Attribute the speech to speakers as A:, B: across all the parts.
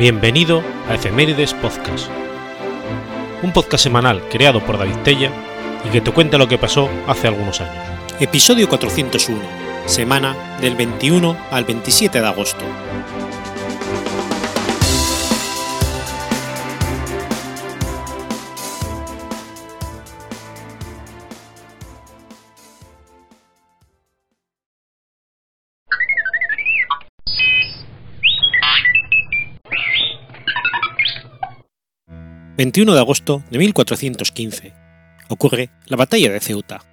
A: Bienvenido a Efemérides Podcast, un podcast semanal creado por David Tella y que te cuenta lo que pasó hace algunos años.
B: Episodio 401, semana del 21 al 27 de agosto. 21 de agosto de 1415. Ocurre la batalla de Ceuta.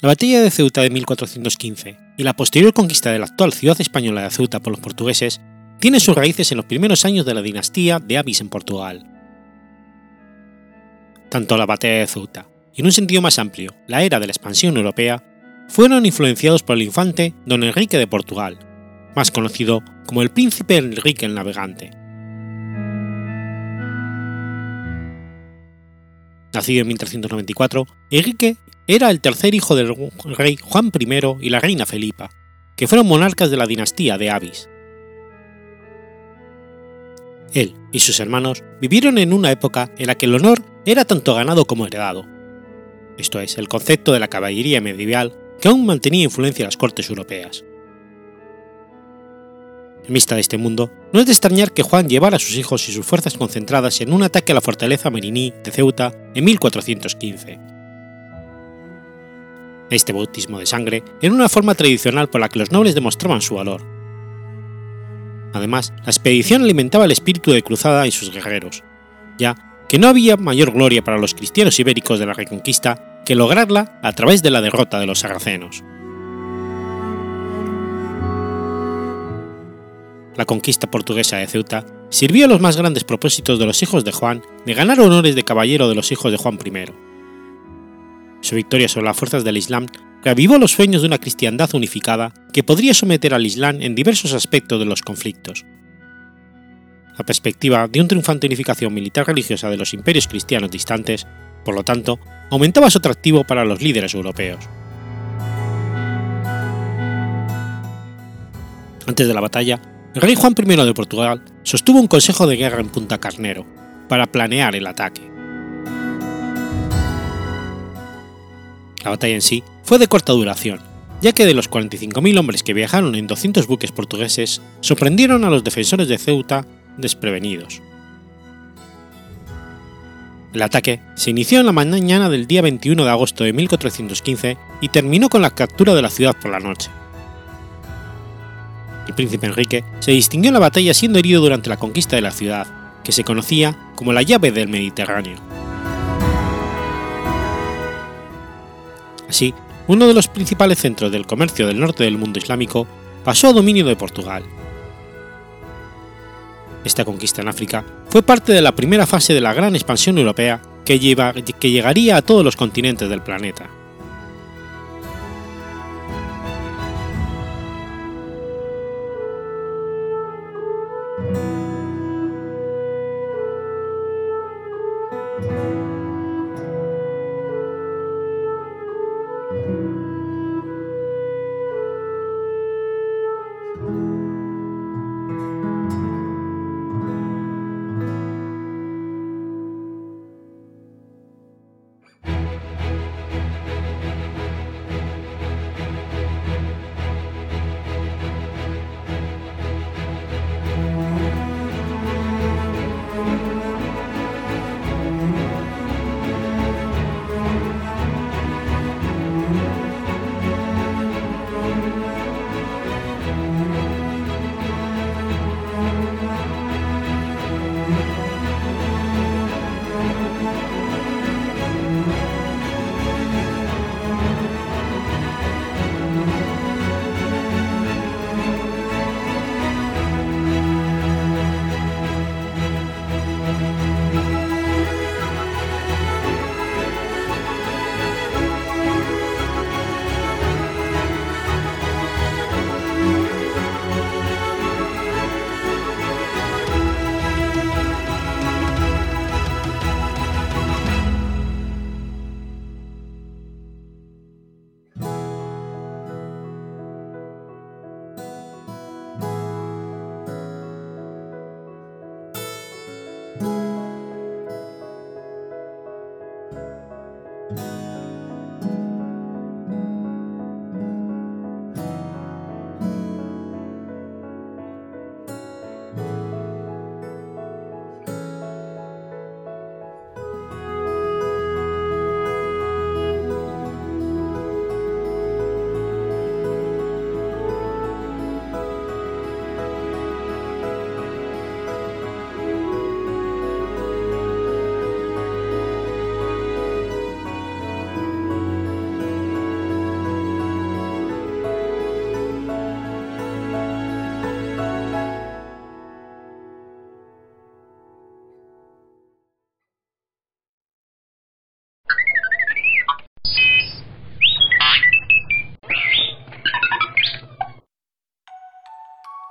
B: La batalla de Ceuta de 1415 y la posterior conquista de la actual ciudad española de Ceuta por los portugueses tiene sus raíces en los primeros años de la dinastía de Avis en Portugal. Tanto la batalla de Ceuta y en un sentido más amplio la era de la expansión europea fueron influenciados por el infante don Enrique de Portugal, más conocido como el príncipe Enrique el Navegante. Nacido en 1394, Enrique era el tercer hijo del rey Juan I y la reina Felipa, que fueron monarcas de la dinastía de Avis. Él y sus hermanos vivieron en una época en la que el honor era tanto ganado como heredado. Esto es, el concepto de la caballería medieval que aún mantenía influencia en las cortes europeas. Vista de este mundo, no es de extrañar que Juan llevara a sus hijos y sus fuerzas concentradas en un ataque a la fortaleza meriní de Ceuta en 1415. Este bautismo de sangre era una forma tradicional por la que los nobles demostraban su valor. Además, la expedición alimentaba el espíritu de cruzada y sus guerreros, ya que no había mayor gloria para los cristianos ibéricos de la Reconquista que lograrla a través de la derrota de los sarracenos. La conquista portuguesa de Ceuta sirvió a los más grandes propósitos de los hijos de Juan de ganar honores de caballero de los hijos de Juan I. Su victoria sobre las fuerzas del Islam reavivó los sueños de una cristiandad unificada que podría someter al Islam en diversos aspectos de los conflictos. La perspectiva de una triunfante unificación militar religiosa de los imperios cristianos distantes, por lo tanto, aumentaba su atractivo para los líderes europeos. Antes de la batalla, el rey Juan I de Portugal sostuvo un consejo de guerra en Punta Carnero para planear el ataque. La batalla en sí fue de corta duración, ya que de los 45.000 hombres que viajaron en 200 buques portugueses, sorprendieron a los defensores de Ceuta desprevenidos. El ataque se inició en la mañana del día 21 de agosto de 1415 y terminó con la captura de la ciudad por la noche el príncipe Enrique se distinguió en la batalla siendo herido durante la conquista de la ciudad, que se conocía como la llave del Mediterráneo. Así, uno de los principales centros del comercio del norte del mundo islámico pasó a dominio de Portugal. Esta conquista en África fue parte de la primera fase de la gran expansión europea que, que llegaría a todos los continentes del planeta.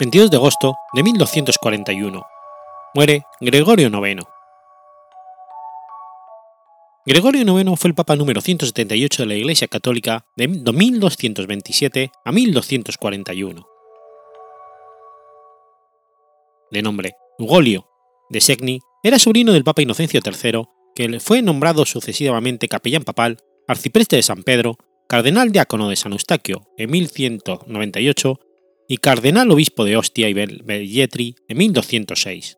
B: 22 de agosto de 1241. Muere Gregorio IX. Gregorio IX fue el Papa número 178 de la Iglesia Católica de 1227 a 1241. De nombre Ugolio de Segni, era sobrino del Papa Inocencio III, que fue nombrado sucesivamente capellán papal, arcipreste de San Pedro, cardenal diácono de San Eustaquio en 1198 y cardenal obispo de Ostia y Belletri en 1206.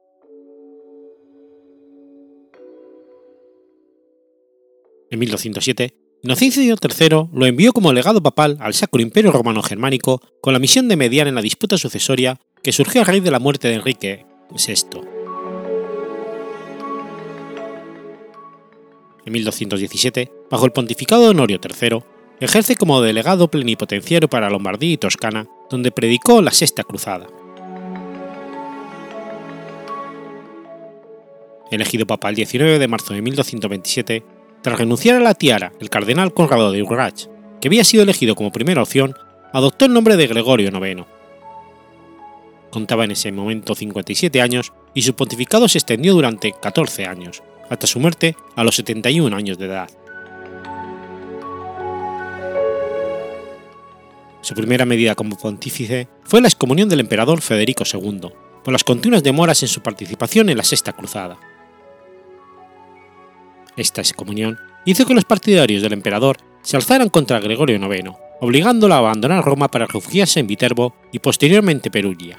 B: En 1207, Inocencio III lo envió como legado papal al Sacro Imperio Romano Germánico con la misión de mediar en la disputa sucesoria que surgió a raíz de la muerte de Enrique VI. En 1217, bajo el pontificado de Honorio III, ejerce como delegado plenipotenciario para Lombardía y Toscana, donde predicó la Sexta Cruzada. Elegido papa el 19 de marzo de 1227, tras renunciar a la tiara, el cardenal Conrado de Urrach, que había sido elegido como primera opción, adoptó el nombre de Gregorio IX. Contaba en ese momento 57 años y su pontificado se extendió durante 14 años, hasta su muerte a los 71 años de edad. Su primera medida como pontífice fue la excomunión del emperador Federico II, por las continuas demoras en su participación en la Sexta Cruzada. Esta excomunión hizo que los partidarios del emperador se alzaran contra Gregorio IX, obligándolo a abandonar Roma para refugiarse en Viterbo y posteriormente Perugia.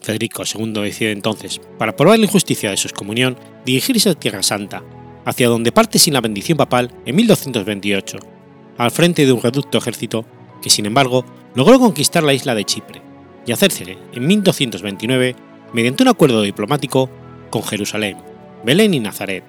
B: Federico II decide entonces, para probar la injusticia de su excomunión, dirigirse a Tierra Santa, hacia donde parte sin la bendición papal en 1228, al frente de un reducto ejército que, sin embargo, logró conquistar la isla de Chipre y hacerse en 1229 mediante un acuerdo diplomático con Jerusalén, Belén y Nazaret.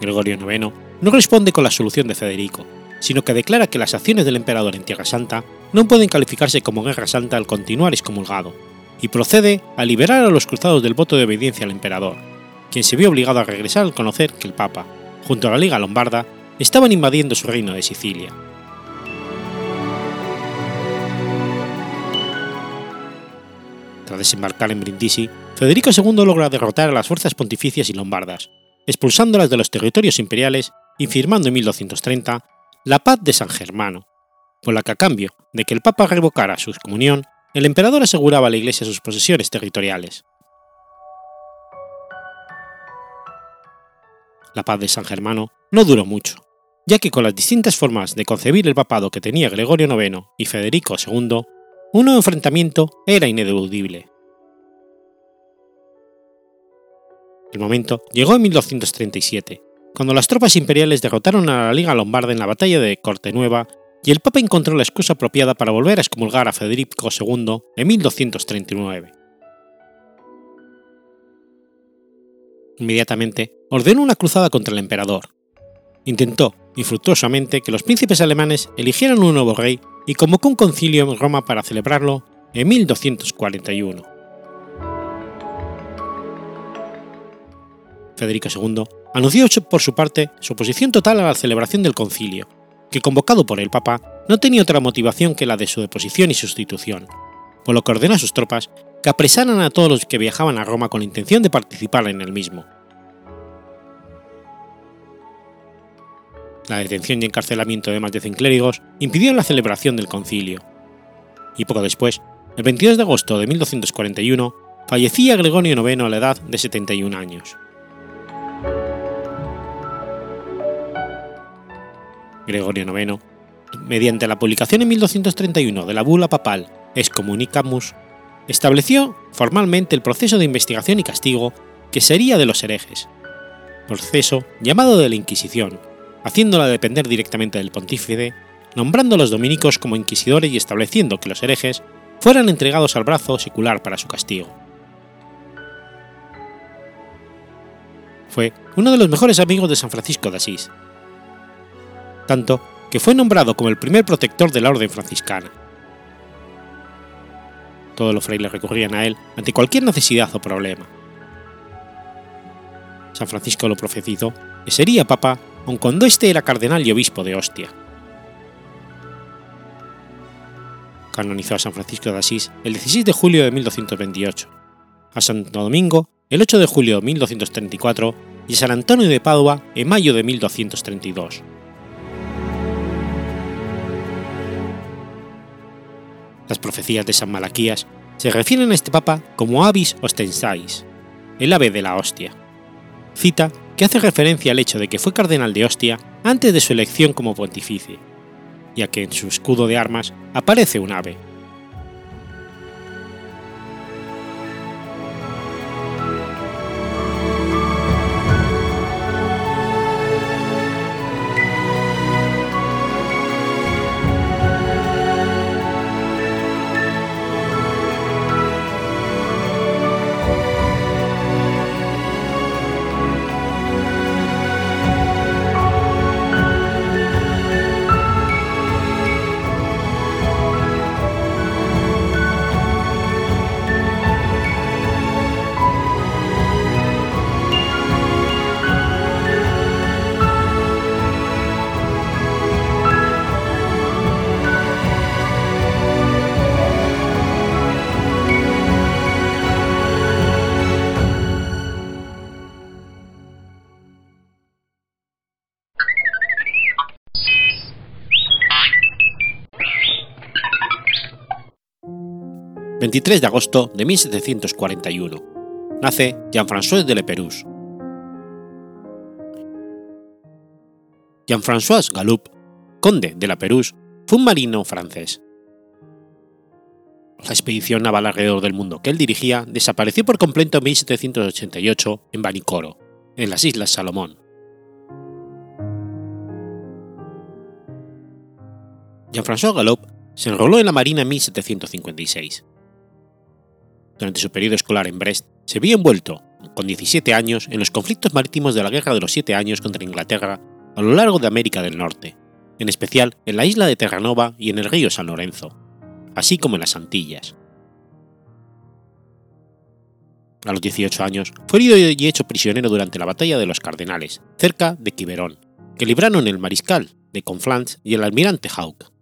B: Gregorio IX no responde con la solución de Federico, sino que declara que las acciones del emperador en Tierra Santa no pueden calificarse como guerra santa al continuar excomulgado, y procede a liberar a los cruzados del voto de obediencia al emperador, quien se vio obligado a regresar al conocer que el Papa, junto a la Liga Lombarda, estaban invadiendo su reino de Sicilia. Tras desembarcar en Brindisi, Federico II logra derrotar a las fuerzas pontificias y lombardas, expulsándolas de los territorios imperiales y firmando en 1230 la paz de San Germano, por la que a cambio de que el Papa revocara su comunión, el emperador aseguraba a la Iglesia sus posesiones territoriales. La paz de San Germano no duró mucho, ya que con las distintas formas de concebir el papado que tenía Gregorio IX y Federico II, un nuevo enfrentamiento era ineludible. El momento llegó en 1237, cuando las tropas imperiales derrotaron a la Liga Lombarda en la batalla de Cortenueva y el Papa encontró la excusa apropiada para volver a excomulgar a Federico II en 1239. Inmediatamente ordenó una cruzada contra el emperador. Intentó, infructuosamente, que los príncipes alemanes eligieran un nuevo rey y convocó un concilio en Roma para celebrarlo en 1241. Federico II anunció por su parte su oposición total a la celebración del concilio, que convocado por el Papa no tenía otra motivación que la de su deposición y sustitución, por lo que ordenó a sus tropas que apresaran a todos los que viajaban a Roma con la intención de participar en el mismo. La detención y encarcelamiento de más de 100 clérigos impidió la celebración del concilio. Y poco después, el 22 de agosto de 1241, fallecía Gregorio IX a la edad de 71 años. Gregorio IX, mediante la publicación en 1231 de la bula papal Excommunicamus, estableció formalmente el proceso de investigación y castigo que sería de los herejes, proceso llamado de la Inquisición, haciéndola depender directamente del pontífice, nombrando a los dominicos como inquisidores y estableciendo que los herejes fueran entregados al brazo secular para su castigo. Fue uno de los mejores amigos de San Francisco de Asís, tanto que fue nombrado como el primer protector de la orden franciscana. Todos los frailes recurrían a él ante cualquier necesidad o problema. San Francisco lo profetizó que sería papa aun cuando este era cardenal y obispo de Ostia. Canonizó a San Francisco de Asís el 16 de julio de 1228, a Santo Domingo el 8 de julio de 1234 y a San Antonio de Padua en mayo de 1232. Las profecías de San Malaquías se refieren a este papa como Avis Ostensais, el ave de la hostia, cita que hace referencia al hecho de que fue cardenal de Ostia antes de su elección como pontífice, ya que en su escudo de armas aparece un ave, 23 de agosto de 1741. Nace Jean-François de Leperus. Jean-François Galoup, conde de la Perús, fue un marino francés. La expedición naval alrededor del mundo que él dirigía desapareció por completo en 1788 en Vanicoro, en las Islas Salomón. Jean-François Galoup se enroló en la Marina en 1756 durante su periodo escolar en Brest, se vio envuelto, con 17 años, en los conflictos marítimos de la Guerra de los Siete Años contra Inglaterra a lo largo de América del Norte, en especial en la isla de Terranova y en el río San Lorenzo, así como en las Antillas. A los 18 años, fue herido y hecho prisionero durante la batalla de los Cardenales, cerca de Quiberón, que libraron el mariscal de Conflans y el almirante Hawke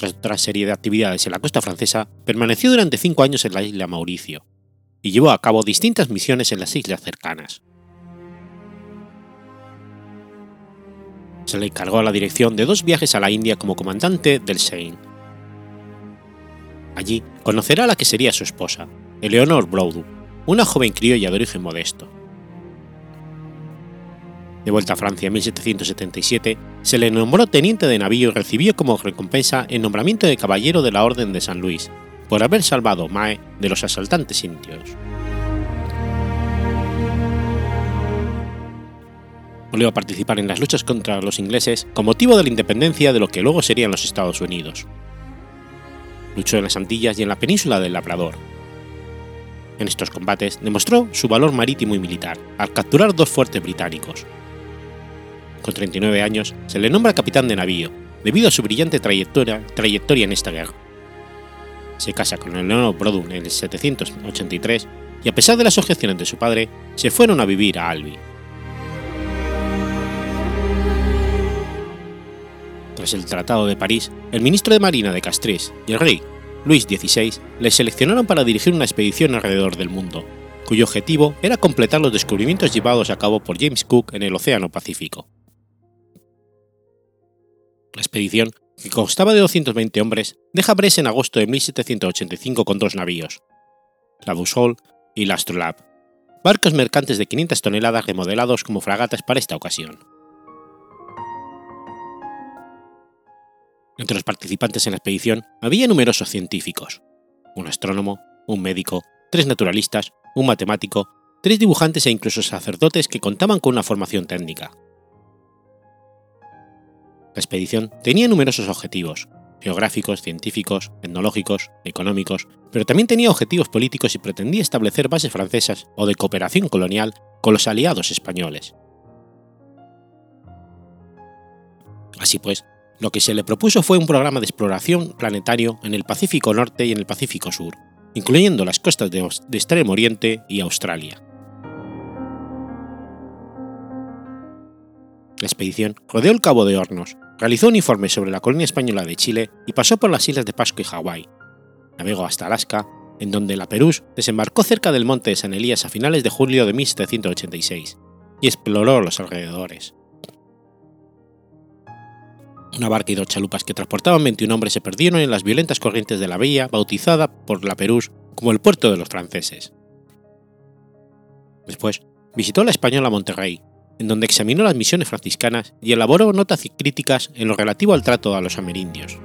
B: tras otra serie de actividades en la costa francesa, permaneció durante cinco años en la isla Mauricio y llevó a cabo distintas misiones en las islas cercanas. Se le encargó la dirección de dos viajes a la India como comandante del Seine. Allí conocerá a la que sería su esposa, Eleonor Broudu, una joven criolla de origen modesto. De vuelta a Francia en 1777, se le nombró teniente de navío y recibió como recompensa el nombramiento de caballero de la Orden de San Luis, por haber salvado Mae de los asaltantes indios. Volvió a participar en las luchas contra los ingleses con motivo de la independencia de lo que luego serían los Estados Unidos. Luchó en las Antillas y en la península del Labrador. En estos combates demostró su valor marítimo y militar al capturar dos fuertes británicos, con 39 años, se le nombra capitán de navío, debido a su brillante trayectoria, en esta guerra. Se casa con Eleanor Brodun en el 783 y a pesar de las objeciones de su padre, se fueron a vivir a Albi. Tras el Tratado de París, el ministro de Marina de Castries y el rey, Luis XVI, le seleccionaron para dirigir una expedición alrededor del mundo, cuyo objetivo era completar los descubrimientos llevados a cabo por James Cook en el Océano Pacífico. La expedición, que constaba de 220 hombres, deja Brest en agosto de 1785 con dos navíos, la Boussole y la Astrolabe, barcos mercantes de 500 toneladas remodelados como fragatas para esta ocasión. Entre los participantes en la expedición había numerosos científicos, un astrónomo, un médico, tres naturalistas, un matemático, tres dibujantes e incluso sacerdotes que contaban con una formación técnica, la expedición tenía numerosos objetivos, geográficos, científicos, etnológicos, económicos, pero también tenía objetivos políticos y pretendía establecer bases francesas o de cooperación colonial con los aliados españoles. Así pues, lo que se le propuso fue un programa de exploración planetario en el Pacífico Norte y en el Pacífico Sur, incluyendo las costas de, Extremo Oriente y Australia. La expedición rodeó el Cabo de Hornos, realizó un informe sobre la colonia española de Chile y pasó por las islas de Pascua y Hawái. Navegó hasta Alaska, en donde la Perús desembarcó cerca del monte de San Elías a finales de julio de 1786 y exploró los alrededores. Una barca y dos chalupas que transportaban 21 hombres se perdieron en las violentas corrientes de la bahía bautizada por la Perús como el puerto de los franceses. Después, visitó la española Monterrey, en donde examinó las misiones franciscanas y elaboró notas críticas en lo relativo al trato a los amerindios.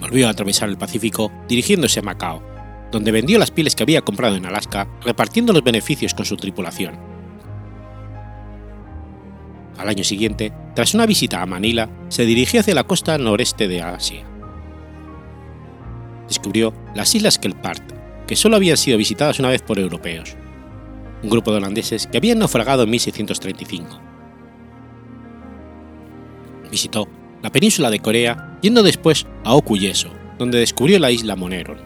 B: Volvió a atravesar el Pacífico dirigiéndose a Macao, donde vendió las pieles que había comprado en Alaska, repartiendo los beneficios con su tripulación. Al año siguiente, tras una visita a Manila, se dirigió hacia la costa noreste de Asia. Descubrió las islas Kelpart, que solo habían sido visitadas una vez por europeos, un grupo de holandeses que habían naufragado en 1635. Visitó la península de Corea, yendo después a Okuyeso, donde descubrió la isla Moneron.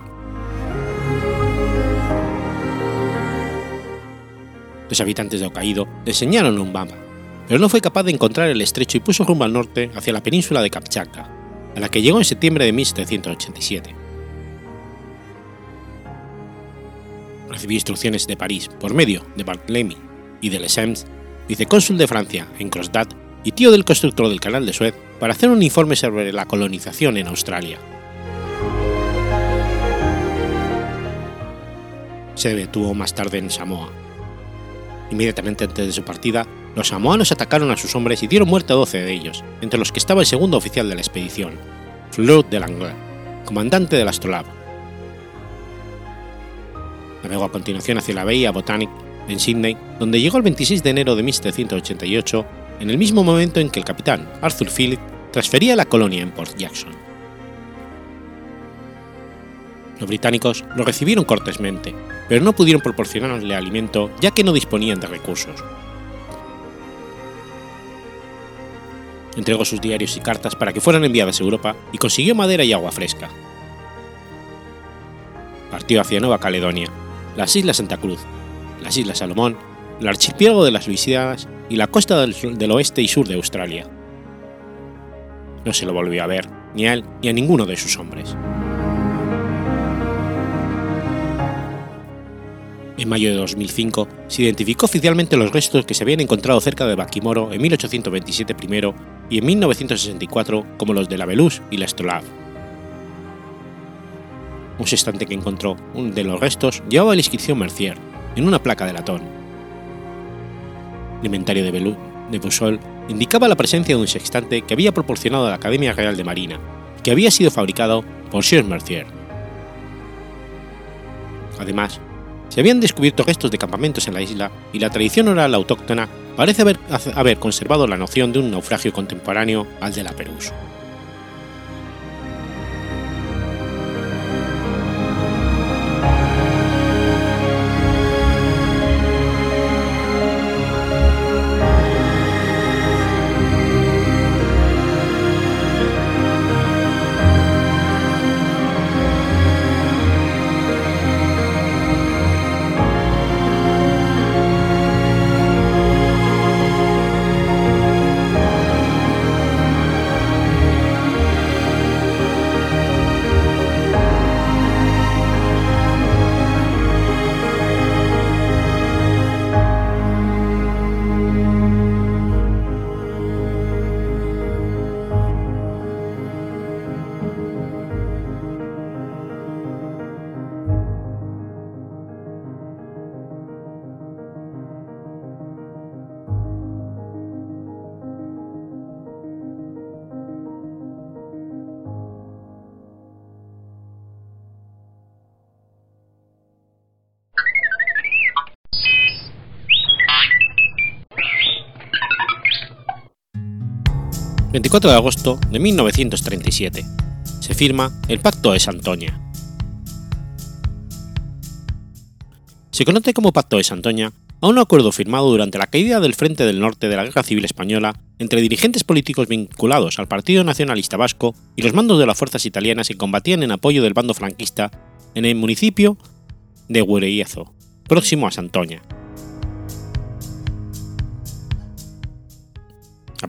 B: Los habitantes de Hokkaido le enseñaron un mapa, pero no fue capaz de encontrar el estrecho y puso rumbo al norte hacia la península de Kamchatka, a la que llegó en septiembre de 1787. Recibió instrucciones de París por medio de Barthélemy y de Lesseps, vicecónsul de Francia en Kronstadt y tío del constructor del canal de Suez, para hacer un informe sobre la colonización en Australia. Se detuvo más tarde en Samoa. Inmediatamente antes de su partida, los samoanos atacaron a sus hombres y dieron muerte a 12 de ellos, entre los que estaba el segundo oficial de la expedición, Fleur de Langlais, comandante del Astrolabe. Navegó a continuación hacia la bahía Botanic en Sydney, donde llegó el 26 de enero de 1788, en el mismo momento en que el capitán Arthur Phillip transfería la colonia en Port Jackson. Los británicos lo recibieron cortésmente, pero no pudieron proporcionarle alimento ya que no disponían de recursos. Entregó sus diarios y cartas para que fueran enviadas a Europa y consiguió madera y agua fresca. Partió hacia Nueva Caledonia, las Islas Santa Cruz, las Islas Salomón, el archipiélago de las Luisianas y la costa del, oeste y sur de Australia. No se lo volvió a ver, ni a él ni a ninguno de sus hombres. En mayo de 2005 se identificó oficialmente los restos que se habían encontrado cerca de Baquimoro en 1827 primero y en 1964 como los de la Belus y la Stolav. Un sextante que encontró uno de los restos llevaba la inscripción Mercier en una placa de latón. El inventario de, Belú, de Busol indicaba la presencia de un sextante que había proporcionado a la Academia Real de Marina, que había sido fabricado por Sir Mercier. Además, se habían descubierto restos de campamentos en la isla y la tradición oral autóctona parece haber, haber conservado la noción de un naufragio contemporáneo al de la Perús. 24 de agosto de 1937. Se firma el Pacto de Santoña. Se conoce como Pacto de Santoña a un acuerdo firmado durante la caída del Frente del Norte de la Guerra Civil Española entre dirigentes políticos vinculados al Partido Nacionalista Vasco y los mandos de las fuerzas italianas que combatían en apoyo del bando franquista en el municipio de Gureiezo, próximo a Santoña.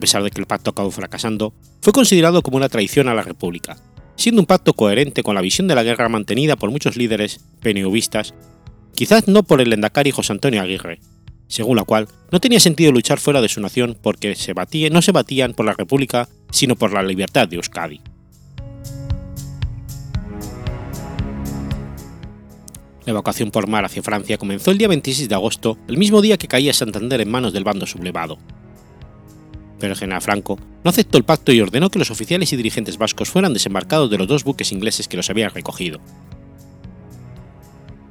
B: Pesar de que el pacto acabó fracasando, fue considerado como una traición a la República, siendo un pacto coherente con la visión de la guerra mantenida por muchos líderes PNVistas, quizás no por el Lendakari José Antonio Aguirre, según la cual no tenía sentido luchar fuera de su nación porque se no se batían por la República, sino por la libertad de Euskadi. La evacuación por mar hacia Francia comenzó el día 26 de agosto, el mismo día que caía Santander en manos del bando sublevado. Pero el general Franco no aceptó el pacto y ordenó que los oficiales y dirigentes vascos fueran desembarcados de los dos buques ingleses que los habían recogido.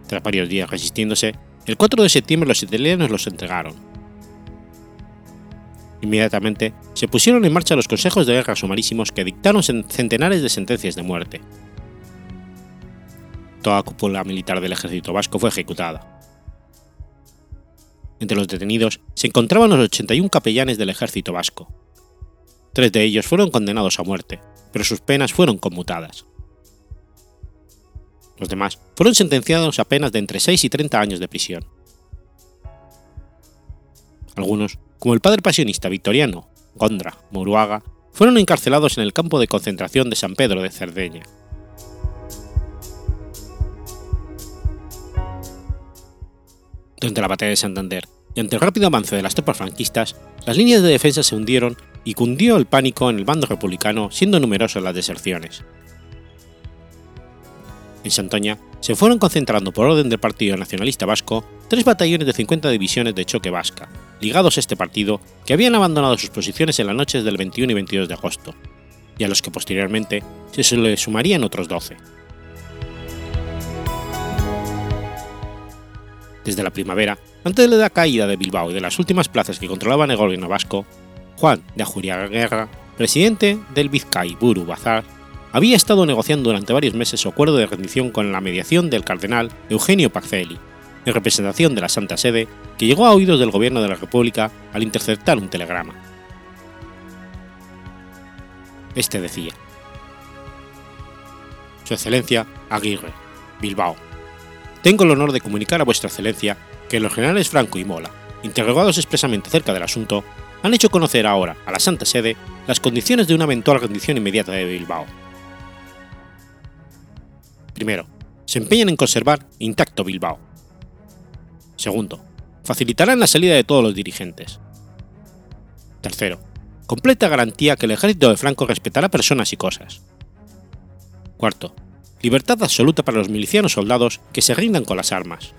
B: Tras varios días resistiéndose, el 4 de septiembre los italianos los entregaron. Inmediatamente se pusieron en marcha los consejos de guerra sumarísimos que dictaron centenares de sentencias de muerte, toda cúpula militar del ejército vasco fue ejecutada. Entre los detenidos se encontraban los 81 capellanes del ejército vasco. Tres de ellos fueron condenados a muerte, pero sus penas fueron conmutadas. Los demás fueron sentenciados a penas de entre 6 y 30 años de prisión. Algunos, como el padre pasionista victoriano, Gondra Muruaga, fueron encarcelados en el campo de concentración de San Pedro de Cerdeña. Durante la batalla de Santander y ante el rápido avance de las tropas franquistas, las líneas de defensa se hundieron y cundió el pánico en el bando republicano, siendo numerosas las deserciones. En Santoña se fueron concentrando por orden del Partido Nacionalista Vasco tres batallones de 50 divisiones de choque vasca, ligados a este partido, que habían abandonado sus posiciones en las noches del 21 y 22 de agosto, y a los que posteriormente se le sumarían otros 12. Desde la primavera, antes de la caída de Bilbao y de las últimas plazas que controlaban el gobierno vasco, Juan de Guerra, presidente del Vizcay Buru Bazar, había estado negociando durante varios meses su acuerdo de rendición con la mediación del cardenal Eugenio Pacelli, en representación de la Santa Sede, que llegó a oídos del gobierno de la República al interceptar un telegrama. Este decía: Su Excelencia Aguirre, Bilbao, tengo el honor de comunicar a vuestra excelencia que los generales Franco y Mola, interrogados expresamente acerca del asunto, han hecho conocer ahora a la Santa Sede las condiciones de una eventual rendición inmediata de Bilbao. Primero, se empeñan en conservar intacto Bilbao. Segundo, facilitarán la salida de todos los dirigentes. Tercero, completa garantía que el ejército de Franco respetará personas y cosas. Cuarto, libertad absoluta para los milicianos soldados que se rindan con las armas.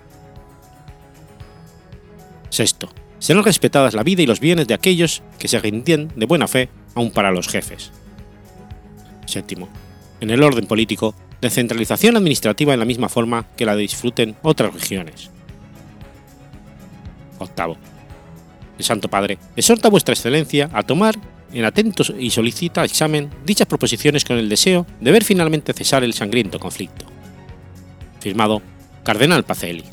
B: Sexto, serán respetadas la vida y los bienes de aquellos que se rinden de buena fe aun para los jefes. Séptimo, en el orden político, descentralización administrativa en la misma forma que la disfruten otras regiones. Octavo, el Santo Padre exhorta a vuestra excelencia a tomar en atentos y solicita examen dichas proposiciones con el deseo de ver finalmente cesar el sangriento conflicto. Firmado Cardenal Pacelli.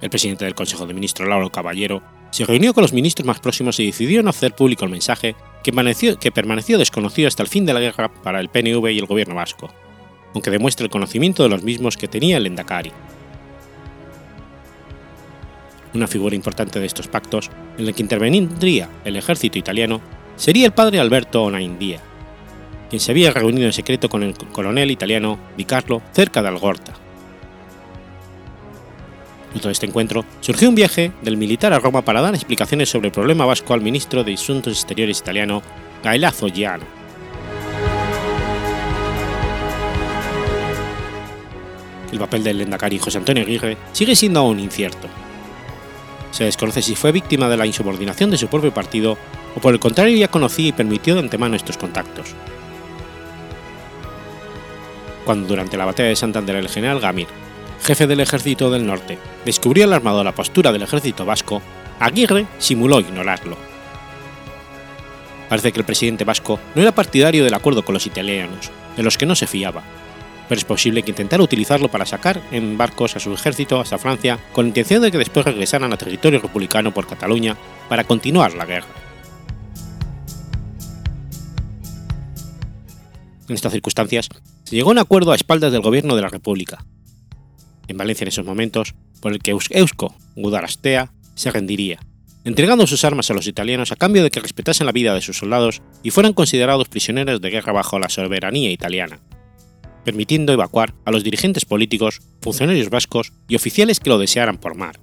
B: El presidente del Consejo de Ministros, Lauro Caballero, se reunió con los ministros más próximos y decidió no hacer público el mensaje que permaneció, que permaneció desconocido hasta el fin de la guerra para el PNV y el gobierno vasco, aunque demuestra el conocimiento de los mismos que tenía el Endacari una figura importante de estos pactos, en el que intervendría el ejército italiano, sería el padre Alberto Onaindia, quien se había reunido en secreto con el coronel italiano Di Carlo cerca de Algorta. Fruto de este encuentro, surgió un viaje del militar a Roma para dar explicaciones sobre el problema vasco al ministro de Asuntos Exteriores italiano, Gaelazzo Giano. El papel del Lendakari José Antonio Aguirre sigue siendo aún incierto, se desconoce si fue víctima de la insubordinación de su propio partido o por el contrario ya conocía y permitió de antemano estos contactos. Cuando durante la batalla de Santander el general Gamir, jefe del ejército del norte, descubrió alarmado la postura del ejército vasco, Aguirre simuló ignorarlo. Parece que el presidente vasco no era partidario del acuerdo con los italianos, de los que no se fiaba, pero es posible que intentara utilizarlo para sacar en barcos a su ejército hasta Francia con la intención de que después regresaran a territorio republicano por Cataluña para continuar la guerra. En estas circunstancias, se llegó a un acuerdo a espaldas del gobierno de la República. En Valencia en esos momentos, por el que Eusko Gudarastea se rendiría, entregando sus armas a los italianos a cambio de que respetasen la vida de sus soldados y fueran considerados prisioneros de guerra bajo la soberanía italiana, permitiendo evacuar a los dirigentes políticos, funcionarios vascos y oficiales que lo desearan por mar.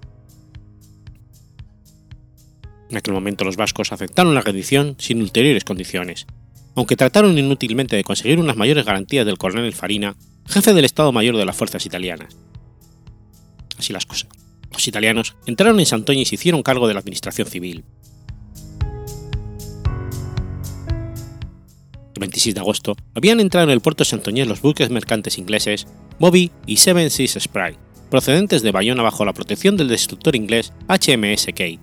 B: En aquel momento los vascos aceptaron la rendición sin ulteriores condiciones, aunque trataron inútilmente de conseguir unas mayores garantías del coronel Farina, jefe del Estado Mayor de las fuerzas italianas. Así las cosas. Los italianos entraron en Santoña y se hicieron cargo de la administración civil. 26 de agosto habían entrado en el puerto Santoñés los buques mercantes ingleses Bobby y Seven Seas Sprite, procedentes de Bayona bajo la protección del destructor inglés HMS Kate.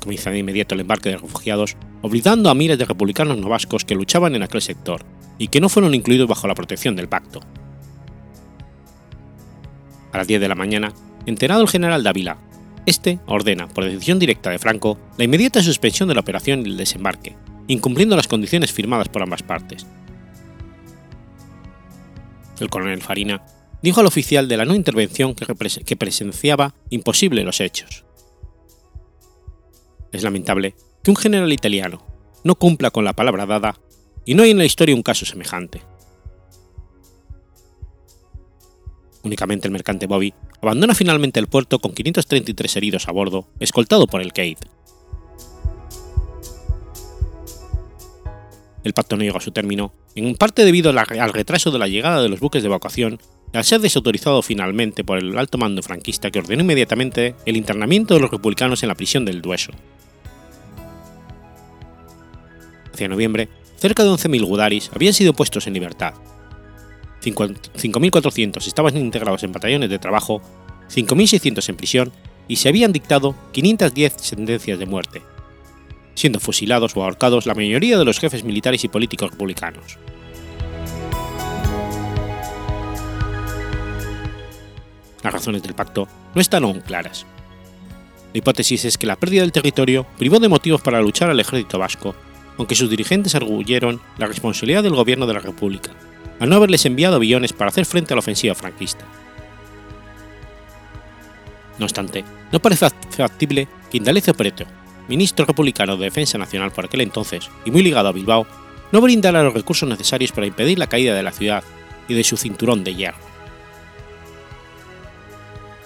B: Comienza de inmediato el embarque de refugiados, obligando a miles de republicanos novascos que luchaban en aquel sector y que no fueron incluidos bajo la protección del pacto. A las 10 de la mañana, enterado el general Dávila, este ordena, por decisión directa de Franco, la inmediata suspensión de la operación y el desembarque, incumpliendo las condiciones firmadas por ambas partes. El coronel Farina dijo al oficial de la no intervención que, presenciaba imposible los hechos. Es lamentable que un general italiano no cumpla con la palabra dada y no hay en la historia un caso semejante. Únicamente el mercante Bobby abandona finalmente el puerto con 533 heridos a bordo, escoltado por el Kate. El pacto no llegó a su término, en parte debido al retraso de la llegada de los buques de evacuación y al ser desautorizado finalmente por el alto mando franquista que ordenó inmediatamente el internamiento de los republicanos en la prisión del Dueso. Hacia noviembre, cerca de 11.000 gudaris habían sido puestos en libertad, 5.400 estaban integrados en batallones de trabajo, 5.600 en prisión y se habían dictado 510 sentencias de muerte, siendo fusilados o ahorcados la mayoría de los jefes militares y políticos republicanos. Las razones del pacto no están aún claras. La hipótesis es que la pérdida del territorio privó de motivos para luchar al ejército vasco, aunque sus dirigentes arguyeron la responsabilidad del gobierno de la República, al no haberles enviado aviones para hacer frente a la ofensiva franquista. No obstante, no parece factible que Indalecio Preto, ministro republicano de Defensa Nacional por aquel entonces y muy ligado a Bilbao, no brindara los recursos necesarios para impedir la caída de la ciudad y de su cinturón de hierro.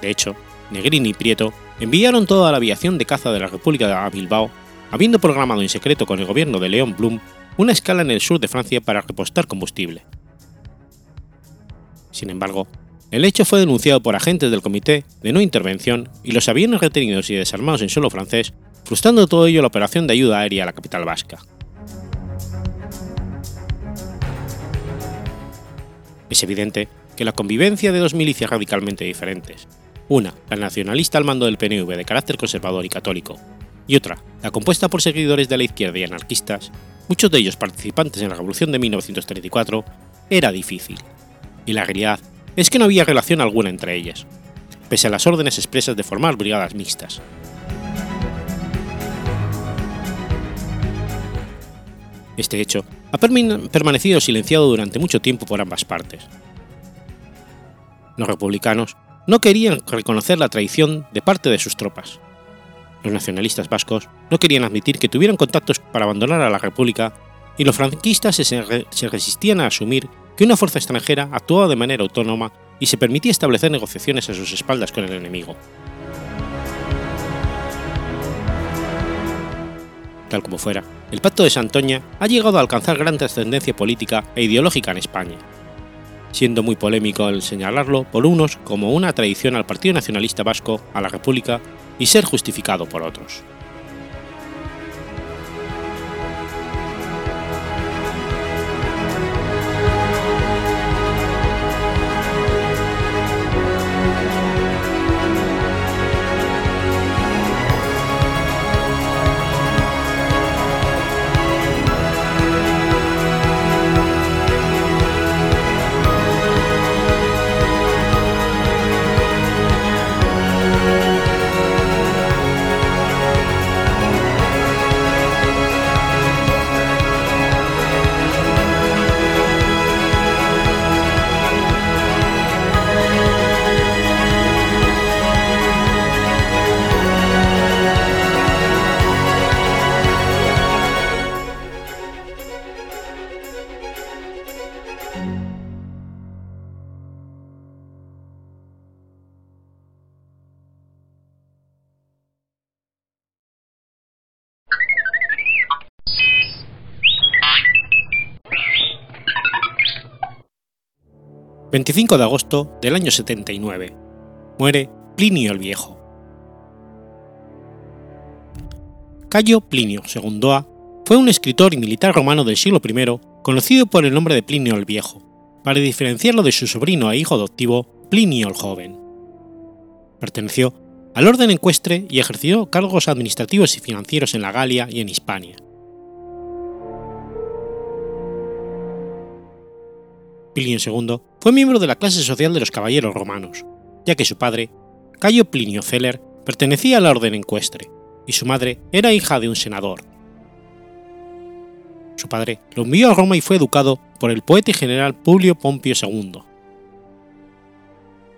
B: De hecho, Negrini y Prieto enviaron toda la aviación de caza de la República a Bilbao, habiendo programado en secreto con el gobierno de León Blum una escala en el sur de Francia para repostar combustible. Sin embargo, el hecho fue denunciado por agentes del Comité de No Intervención y los aviones retenidos y desarmados en suelo francés, frustrando todo ello la operación de ayuda aérea a la capital vasca. Es evidente que la convivencia de dos milicias radicalmente diferentes, una, la nacionalista al mando del PNV de carácter conservador y católico, y otra, la compuesta por seguidores de la izquierda y anarquistas, muchos de ellos participantes en la Revolución de 1934, era difícil y la realidad es que no había relación alguna entre ellas, pese a las órdenes expresas de formar brigadas mixtas. Este hecho ha permanecido silenciado durante mucho tiempo por ambas partes. Los republicanos no querían reconocer la traición de parte de sus tropas. Los nacionalistas vascos no querían admitir que tuvieran contactos para abandonar a la República y los franquistas se resistían a asumir que una fuerza extranjera actuaba de manera autónoma y se permitía establecer negociaciones a sus espaldas con el enemigo. Tal como fuera, el Pacto de Santoña ha llegado a alcanzar gran trascendencia política e ideológica en España, siendo muy polémico el señalarlo por unos como una traición al Partido Nacionalista Vasco, a la República, y ser justificado por otros. 25 de agosto del año 79. Muere Plinio el Viejo. Cayo Plinio II fue un escritor y militar romano del siglo I conocido por el nombre de Plinio el Viejo, para diferenciarlo de su sobrino e hijo adoptivo Plinio el Joven. Perteneció al orden ecuestre y ejerció cargos administrativos y financieros en la Galia y en Hispania. Plinio II fue miembro de la clase social de los caballeros romanos, ya que su padre, Cayo Plinio Celer, pertenecía a la orden ecuestre, y su madre era hija de un senador. Su padre lo envió a Roma y fue educado por el poeta y general Publio Pompio II.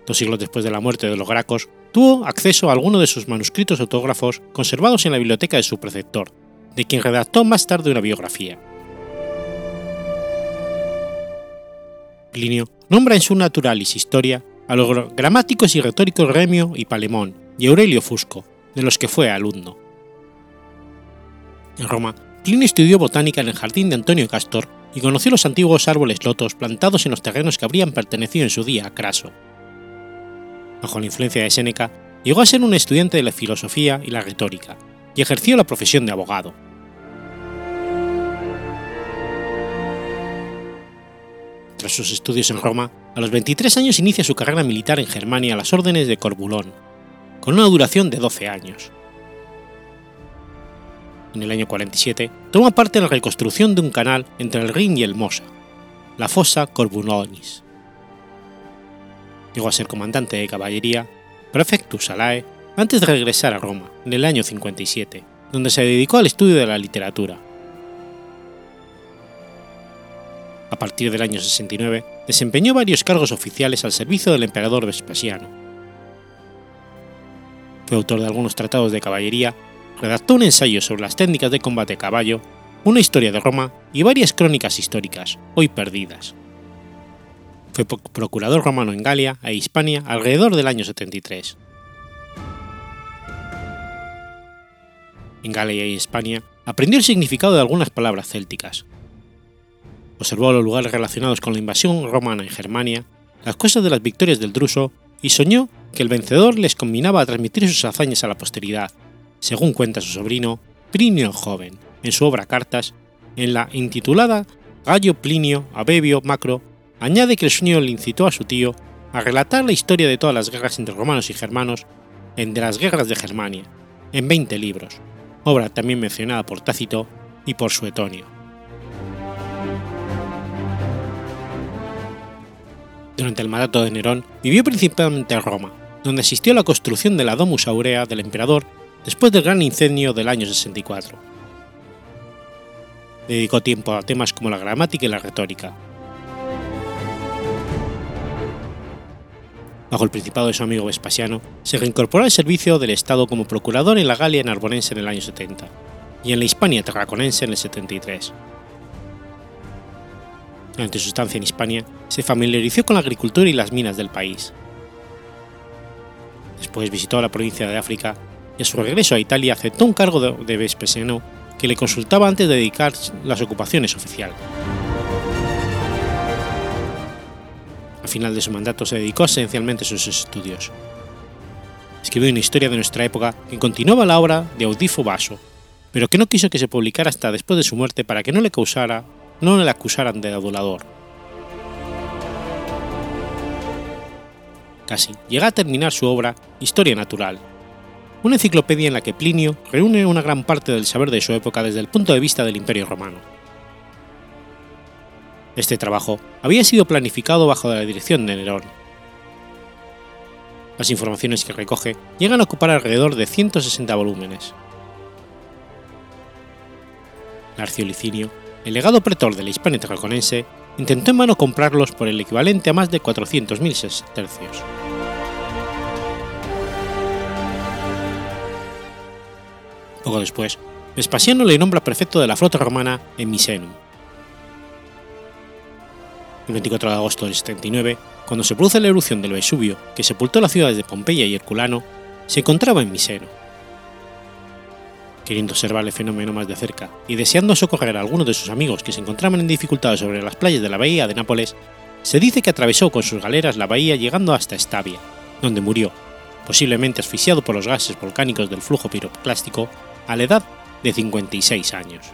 B: Dos siglos después de la muerte de los Gracos, tuvo acceso a algunos de sus manuscritos autógrafos conservados en la biblioteca de su preceptor, de quien redactó más tarde una biografía. Plinio nombra en su Naturalis Historia a los gramáticos y retóricos Remio y Palemón y Aurelio Fusco, de los que fue alumno. En Roma, Plinio estudió botánica en el jardín de Antonio Castor y conoció los antiguos árboles lotos plantados en los terrenos que habrían pertenecido en su día a Craso. Bajo la influencia de Séneca, llegó a ser un estudiante de la filosofía y la retórica, y ejerció la profesión de abogado. Tras sus estudios en Roma, a los 23 años inicia su carrera militar en Germania a las órdenes de Corbulón, con una duración de 12 años. En el año 47 toma parte en la reconstrucción de un canal entre el Rin y el Mosa, la fosa Corbulonis. Llegó a ser comandante de caballería, prefectus alae, antes de regresar a Roma, en el año 57, donde se dedicó al estudio de la literatura, A partir del año 69, desempeñó varios cargos oficiales al servicio del emperador Vespasiano. Fue autor de algunos tratados de caballería, redactó un ensayo sobre las técnicas de combate a caballo, una historia de Roma y varias crónicas históricas, hoy perdidas. Fue procurador romano en Galia e Hispania alrededor del año 73. En Galia y Hispania aprendió el significado de algunas palabras célticas, observó los lugares relacionados con la invasión romana en Germania, las cosas de las victorias del Druso y soñó que el vencedor les combinaba a transmitir sus hazañas a la posteridad, según cuenta su sobrino Plinio el Joven en su obra Cartas, en la intitulada Gallo Plinio Abebio Macro, añade que el sueño le incitó a su tío a relatar la historia de todas las guerras entre romanos y germanos en De las guerras de Germania, en 20 libros, obra también mencionada por Tácito y por Suetonio. Durante el mandato de Nerón vivió principalmente en Roma, donde asistió a la construcción de la Domus Aurea del emperador después del gran incendio del año 64. Dedicó tiempo a temas como la gramática y la retórica. Bajo el principado de su amigo Vespasiano, se reincorporó al servicio del Estado como procurador en la Galia narbonense en el año 70 y en la Hispania tarraconense en el 73. Durante su estancia en Hispania, se familiarizó con la agricultura y las minas del país. Después visitó la provincia de África y a su regreso a Italia aceptó un cargo de Vespasiano que le consultaba antes de dedicar las ocupaciones oficiales. Al final de su mandato se dedicó esencialmente a sus estudios. Escribió una historia de nuestra época que continuaba la obra de Audifo Baso, pero que no quiso que se publicara hasta después de su muerte para que no le causara no le acusaran de adulador. Casi llega a terminar su obra Historia Natural, una enciclopedia en la que Plinio reúne una gran parte del saber de su época desde el punto de vista del Imperio Romano. Este trabajo había sido planificado bajo la dirección de Nerón. Las informaciones que recoge llegan a ocupar alrededor de 160 volúmenes. Narcio Licinio el legado pretor de la Hispania Tarraconense intentó en vano comprarlos por el equivalente a más de 400.000 tercios. Poco después, Vespasiano le nombra prefecto de la flota romana en Misenum. El 24 de agosto del 79, cuando se produce la erupción del Vesubio que sepultó las ciudades de Pompeya y Herculano, se encontraba en Miseno Queriendo observar el fenómeno más de cerca y deseando socorrer a algunos de sus amigos que se encontraban en dificultades sobre las playas de la bahía de Nápoles, se dice que atravesó con sus galeras la bahía llegando hasta Estavia, donde murió, posiblemente asfixiado por los gases volcánicos del flujo piroclástico, a la edad de 56 años.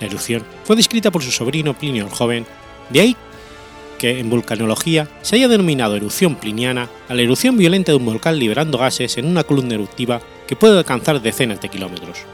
B: La erupción fue descrita por su sobrino Plinio el Joven, de ahí que en vulcanología se haya denominado erupción pliniana a la erupción violenta de un volcán liberando gases en una columna eruptiva que puede alcanzar decenas de kilómetros.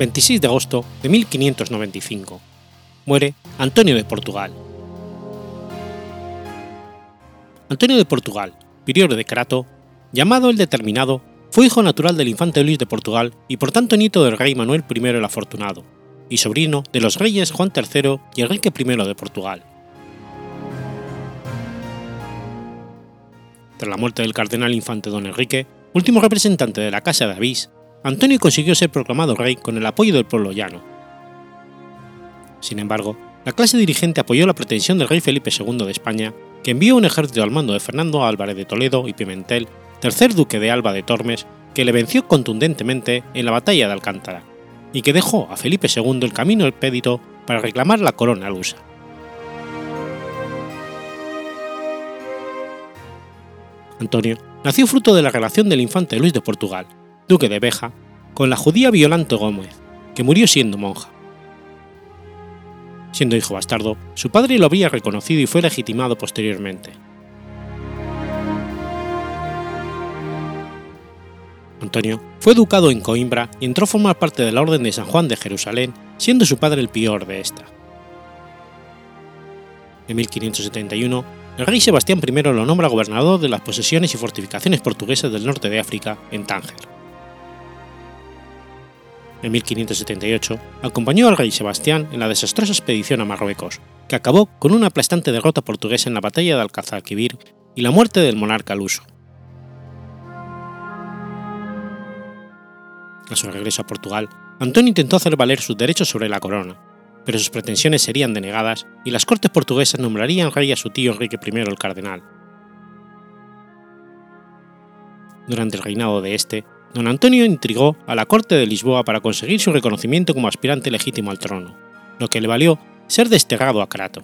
B: 26 de agosto de 1595. Muere Antonio de Portugal. Antonio de Portugal, prior de Crato, llamado el Determinado, fue hijo natural del infante Luis de Portugal y por tanto nieto del rey Manuel I el Afortunado, y sobrino de los reyes Juan III y Enrique I de Portugal. Tras la muerte del cardenal infante don Enrique, último representante de la Casa de Avís, Antonio consiguió ser proclamado rey con el apoyo del pueblo llano. Sin embargo, la clase dirigente apoyó la pretensión del rey Felipe II de España, que envió un ejército al mando de Fernando Álvarez de Toledo y Pimentel, tercer duque de Alba de Tormes, que le venció contundentemente en la batalla de Alcántara, y que dejó a Felipe II el camino expedito para reclamar la corona lusa. Antonio nació fruto de la relación del infante Luis de Portugal, duque de Beja, con la judía Violante Gómez, que murió siendo monja. Siendo hijo bastardo, su padre lo habría reconocido y fue legitimado posteriormente. Antonio fue educado en Coimbra y entró a formar parte de la Orden de San Juan de Jerusalén, siendo su padre el peor de esta. En 1571, el rey Sebastián I lo nombra gobernador de las posesiones y fortificaciones portuguesas del norte de África, en Tánger en 1578, acompañó al rey Sebastián en la desastrosa expedición a Marruecos, que acabó con una aplastante derrota portuguesa en la batalla de Alcazarquivir y la muerte del monarca luso. A su regreso a Portugal, Antonio intentó hacer valer sus derechos sobre la corona, pero sus pretensiones serían denegadas y las cortes portuguesas nombrarían rey a su tío Enrique I el Cardenal. Durante el reinado de este, don Antonio intrigó a la corte de Lisboa para conseguir su reconocimiento como aspirante legítimo al trono, lo que le valió ser desterrado a Crato.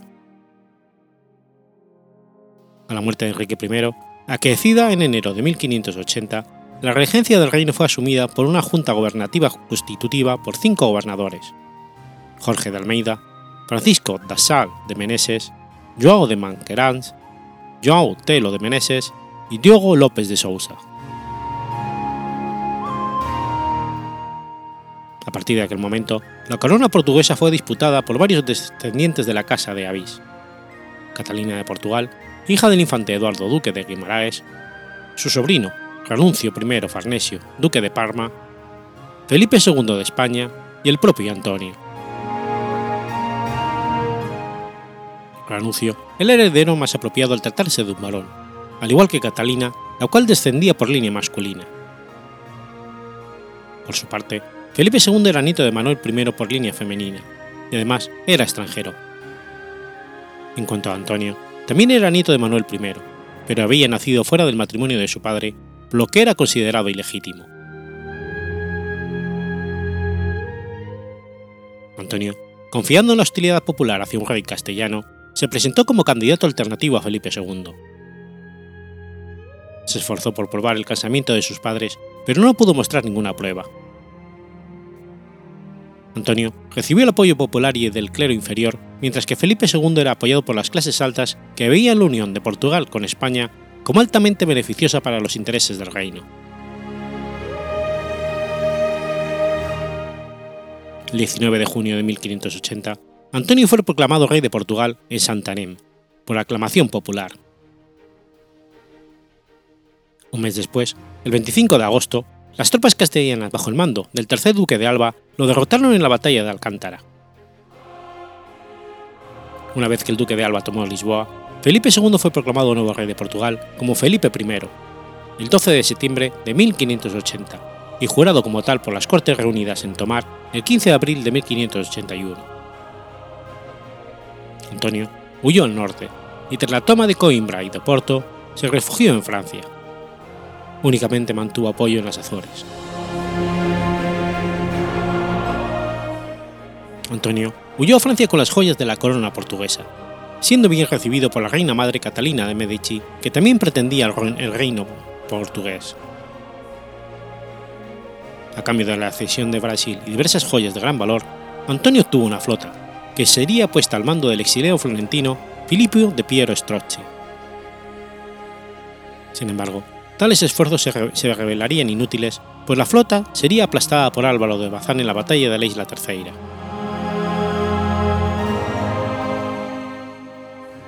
B: A la muerte de Enrique I, aquecida en enero de 1580, la regencia del reino fue asumida por una junta gobernativa constitutiva por cinco gobernadores: Jorge de Almeida, Francisco da Sal de Meneses, João de Manquerans, João Telo de Meneses y Diogo López de Sousa. A partir de aquel momento, la corona portuguesa fue disputada por varios descendientes de la Casa de Avís. Catalina de Portugal, hija del infante Eduardo Duque de Guimaraes, su sobrino, Ranuncio I Farnesio, Duque de Parma, Felipe II de España y el propio Antonio. Ranuncio, el heredero más apropiado al tratarse de un varón, al igual que Catalina, la cual descendía por línea masculina. Por su parte, Felipe II era nieto de Manuel I por línea femenina, y además era extranjero. En cuanto a Antonio, también era nieto de Manuel I, pero había nacido fuera del matrimonio de su padre, lo que era considerado ilegítimo. Antonio confiando en la hostilidad popular hacia un rey castellano, se presentó como candidato alternativo a Felipe II. Se esforzó por probar el casamiento de sus padres, pero no pudo mostrar ninguna prueba. Antonio recibió el apoyo popular y del clero inferior, mientras que Felipe II era apoyado por las clases altas que veían la unión de Portugal con España como altamente beneficiosa para los intereses del reino. El 19 de junio de 1580, Antonio fue proclamado rey de Portugal en Santarém, por aclamación popular. Un mes después, el 25 de agosto, las tropas castellanas bajo el mando del tercer duque de Alba lo derrotaron en la batalla de Alcántara. Una vez que el duque de Alba tomó Lisboa, Felipe II fue proclamado nuevo rey de Portugal como Felipe I, el 12 de septiembre de 1580, y jurado como tal por las Cortes reunidas en Tomar el 15 de abril de 1581. Antonio huyó al norte y tras la toma de Coimbra y de Porto se refugió en Francia. Únicamente mantuvo apoyo en las Azores. Antonio huyó a Francia con las joyas de la corona portuguesa, siendo bien recibido por la reina madre Catalina de Medici, que también pretendía el reino portugués. A cambio de la cesión de Brasil y diversas joyas de gran valor, Antonio obtuvo una flota, que sería puesta al mando del exiliado florentino Filippo de Piero Strozzi. Sin embargo, tales esfuerzos se, revelarían inútiles, pues la flota sería aplastada por Álvaro de Bazán en la batalla de la Isla Terceira.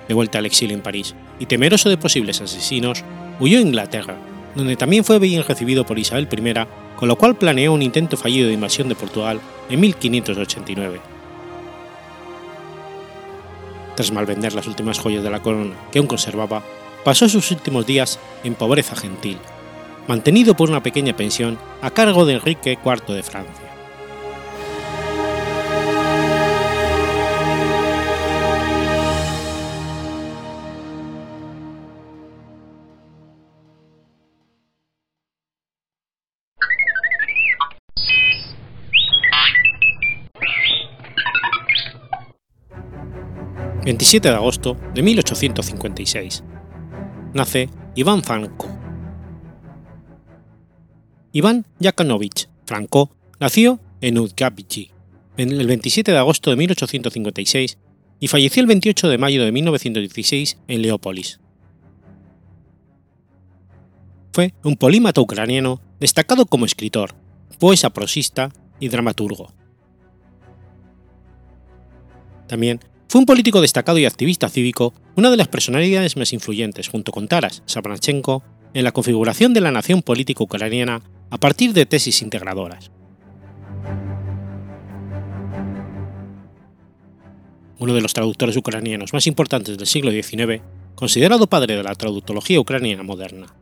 B: De vuelta al exilio en París y temeroso de posibles asesinos, huyó a Inglaterra, donde también fue bien recibido por Isabel I, con lo cual planeó un intento fallido de invasión de Portugal en 1589. Tras malvender las últimas joyas de la corona que aún conservaba, pasó sus últimos días en pobreza gentil, mantenido por una pequeña pensión a cargo de Enrique IV de Francia. 27 de agosto de 1856. Nace Iván Franco. Iván Yakovlevich Franco nació en Udgavici el 27 de agosto de 1856 y falleció el 28 de mayo de 1916 en Leópolis. Fue un polímata ucraniano destacado como escritor, poeta prosista y dramaturgo. También fue un político destacado y activista cívico, una de las personalidades más influyentes junto con Taras Shevchenko en la configuración de la nación política ucraniana a partir de tesis integradoras. Uno de los traductores ucranianos más importantes del siglo XIX, considerado padre de la traductología ucraniana moderna.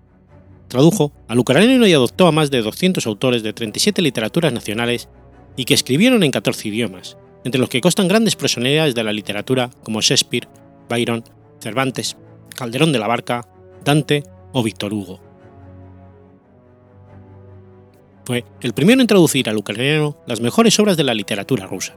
B: Tradujo al ucraniano y adoptó a más de 200 autores de 37 literaturas nacionales y que escribieron en 14 idiomas, entre los que constan grandes personalidades de la literatura como Shakespeare, Byron, Cervantes, Calderón de la Barca, Dante o Víctor Hugo. Fue el primero en traducir al ucraniano las mejores obras de la literatura rusa.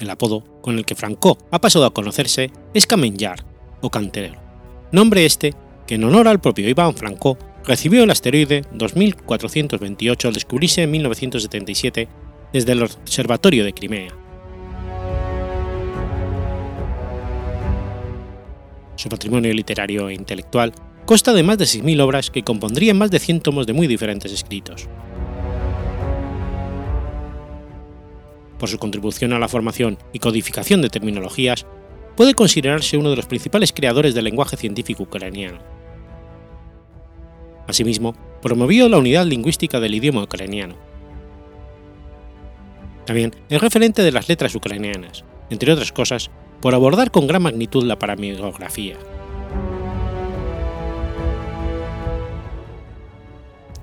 B: El apodo con el que Franco ha pasado a conocerse es Kamenyar o canterero, nombre este que en honor al propio Iván Franco recibió el asteroide 2428 al descubrirse en 1977 desde el Observatorio de Crimea. Su patrimonio literario e intelectual consta de más de 6.000 obras que compondrían más de 100 tomos de muy diferentes escritos. Por su contribución a la formación y codificación de terminologías, puede considerarse uno de los principales creadores del lenguaje científico ucraniano Asimismo, promovió la unidad lingüística del idioma ucraniano. También es referente de las letras ucranianas, entre otras cosas, por abordar con gran magnitud la paramigografía.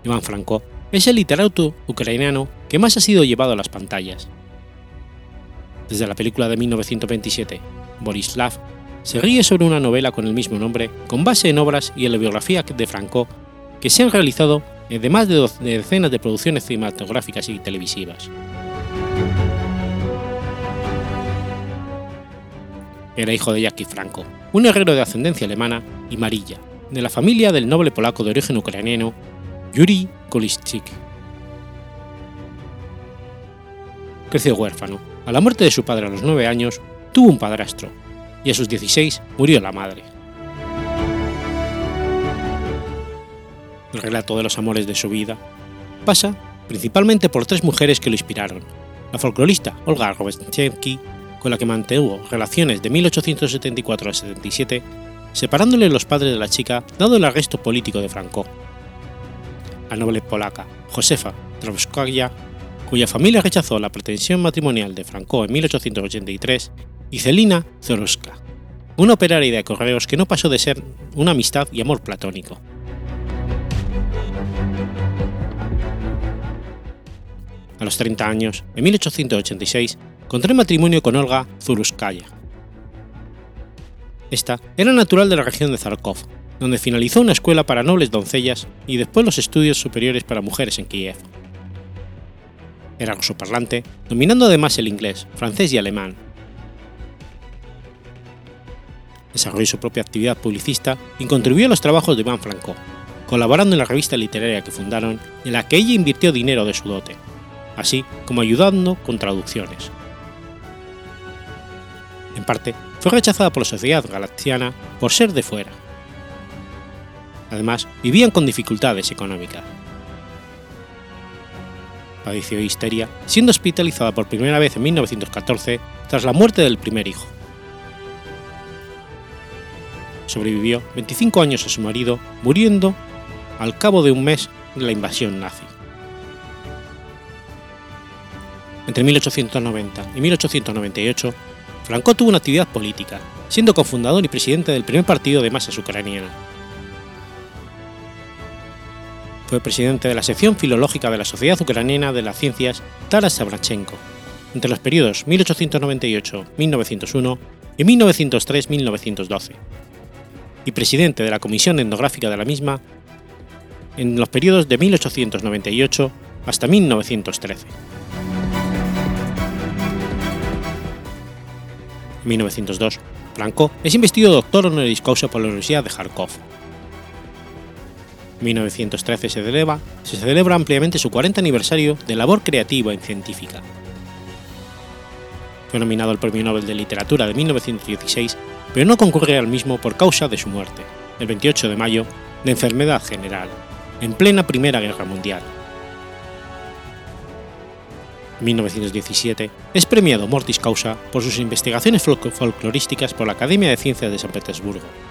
B: Iván Franco es el literato ucraniano que más ha sido llevado a las pantallas. Desde la película de 1927, Borislav se ríe sobre una novela con el mismo nombre, con base en obras y en la biografía de Franco que se han realizado de más de decenas de producciones cinematográficas y televisivas. Era hijo de Jackie Franco, un herrero de ascendencia alemana, y Marilla, de la familia del noble polaco de origen ucraniano Yuri Kolischik. Creció huérfano. A la muerte de su padre a los 9 años, tuvo un padrastro, y a sus 16 murió la madre. El relato de los amores de su vida pasa principalmente por tres mujeres que lo inspiraron, la folclorista Olga Robeschewski, con la que mantuvo relaciones de 1874 a 77, separándole los padres de la chica dado el arresto político de Franco. La noble polaca Josefa Trowskaya, cuya familia rechazó la pretensión matrimonial de Franco en 1883, y Celina Zorowska, una operaria de correos que no pasó de ser una amistad y amor platónico. A los 30 años, en 1886, contrae matrimonio con Olga Zuruskaya. Esta era natural de la región de Zarkov, donde finalizó una escuela para nobles doncellas y después los estudios superiores para mujeres en Kiev. Era rusoparlante, dominando además el inglés, francés y alemán. Desarrolló su propia actividad publicista y contribuyó a los trabajos de Iván Franco, colaborando en la revista literaria que fundaron, en la que ella invirtió dinero de su dote así como ayudando con traducciones. En parte, fue rechazada por la sociedad galactiana por ser de fuera. Además, vivían con dificultades económicas. Padeció histeria, siendo hospitalizada por primera vez en 1914 tras la muerte del primer hijo. Sobrevivió 25 años a su marido, muriendo al cabo de un mes de la invasión nazi. Entre 1890 y 1898, Franco tuvo una actividad política, siendo cofundador y presidente del primer partido de masas ucraniana. Fue presidente de la sección filológica de la Sociedad Ucraniana de las Ciencias Taras Sabrachenko, entre los periodos 1888-1901 y 1903-1912, y presidente de la Comisión Etnográfica de la misma en los periodos de 1898 hasta 1913. En 1902, Franco es investido doctor honoris causa por la Universidad de Kharkov. En 1913 se celebra, se celebra ampliamente su 40 aniversario de labor creativa y científica. Fue nominado al Premio Nobel de Literatura de 1916, pero no concurre al mismo por causa de su muerte, el 28 de mayo, de enfermedad general, en plena Primera Guerra Mundial. 1917, es premiado Mortis Causa por sus investigaciones folclorísticas por la Academia de Ciencias de San Petersburgo.